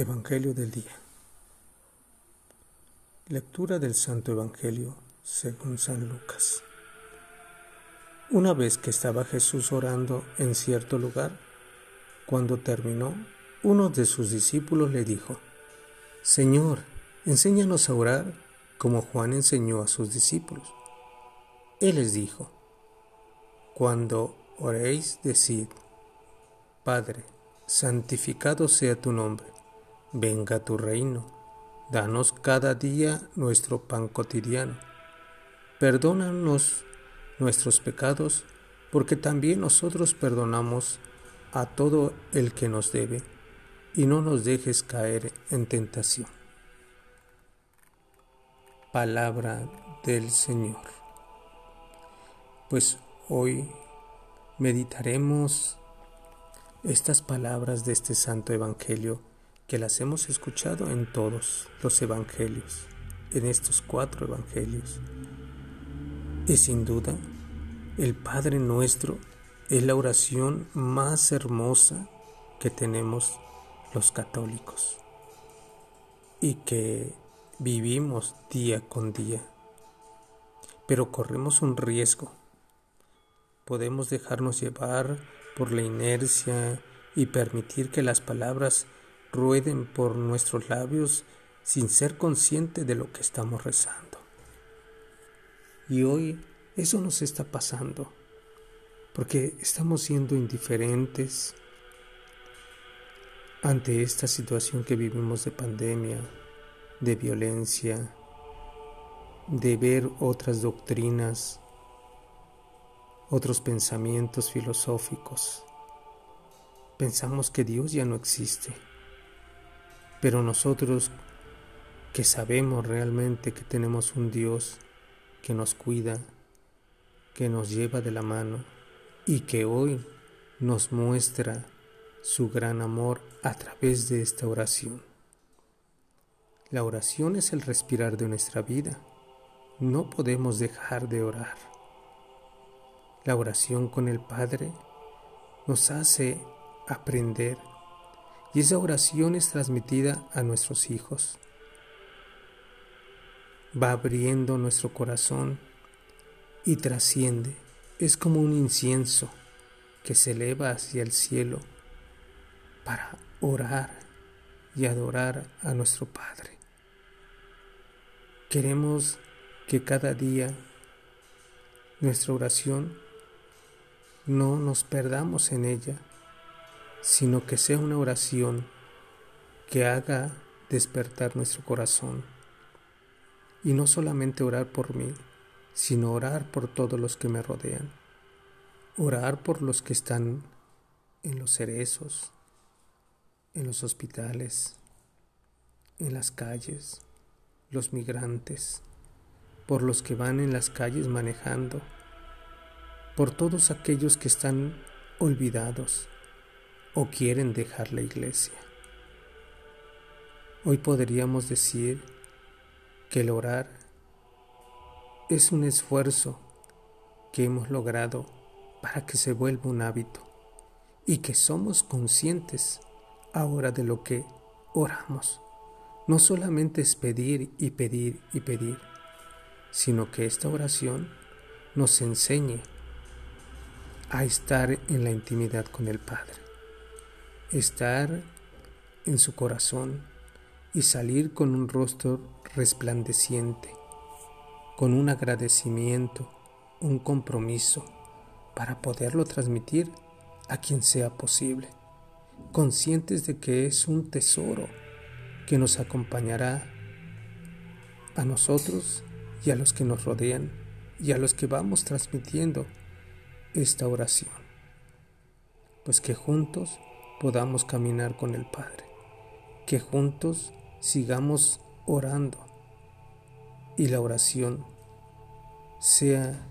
Evangelio del día. Lectura del Santo Evangelio según San Lucas. Una vez que estaba Jesús orando en cierto lugar, cuando terminó, uno de sus discípulos le dijo, Señor, enséñanos a orar como Juan enseñó a sus discípulos. Él les dijo, Cuando oréis, decid, Padre, santificado sea tu nombre, venga tu reino, danos cada día nuestro pan cotidiano, perdónanos nuestros pecados, porque también nosotros perdonamos a todo el que nos debe, y no nos dejes caer en tentación. Palabra del Señor. Pues hoy meditaremos estas palabras de este santo Evangelio que las hemos escuchado en todos los Evangelios, en estos cuatro Evangelios. Y sin duda, el Padre nuestro es la oración más hermosa que tenemos los católicos y que vivimos día con día. Pero corremos un riesgo. Podemos dejarnos llevar por la inercia y permitir que las palabras rueden por nuestros labios sin ser consciente de lo que estamos rezando. Y hoy eso nos está pasando, porque estamos siendo indiferentes ante esta situación que vivimos de pandemia, de violencia, de ver otras doctrinas, otros pensamientos filosóficos. Pensamos que Dios ya no existe pero nosotros que sabemos realmente que tenemos un Dios que nos cuida, que nos lleva de la mano y que hoy nos muestra su gran amor a través de esta oración. La oración es el respirar de nuestra vida. No podemos dejar de orar. La oración con el Padre nos hace aprender y esa oración es transmitida a nuestros hijos. Va abriendo nuestro corazón y trasciende. Es como un incienso que se eleva hacia el cielo para orar y adorar a nuestro Padre. Queremos que cada día nuestra oración no nos perdamos en ella sino que sea una oración que haga despertar nuestro corazón. Y no solamente orar por mí, sino orar por todos los que me rodean. Orar por los que están en los cerezos, en los hospitales, en las calles, los migrantes, por los que van en las calles manejando, por todos aquellos que están olvidados, o quieren dejar la iglesia. Hoy podríamos decir que el orar es un esfuerzo que hemos logrado para que se vuelva un hábito y que somos conscientes ahora de lo que oramos. No solamente es pedir y pedir y pedir, sino que esta oración nos enseñe a estar en la intimidad con el Padre estar en su corazón y salir con un rostro resplandeciente, con un agradecimiento, un compromiso, para poderlo transmitir a quien sea posible, conscientes de que es un tesoro que nos acompañará a nosotros y a los que nos rodean y a los que vamos transmitiendo esta oración. Pues que juntos podamos caminar con el Padre, que juntos sigamos orando y la oración sea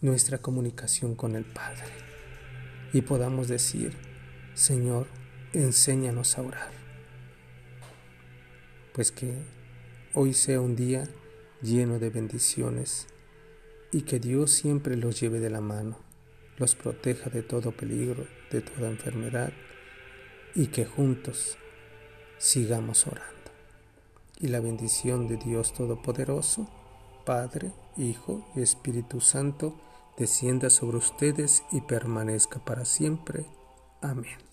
nuestra comunicación con el Padre. Y podamos decir, Señor, enséñanos a orar. Pues que hoy sea un día lleno de bendiciones y que Dios siempre los lleve de la mano los proteja de todo peligro, de toda enfermedad, y que juntos Sigamos orando. Y la bendición de Dios Todopoderoso, Padre, Hijo y Espíritu Santo, descienda sobre ustedes y permanezca para siempre. Amén.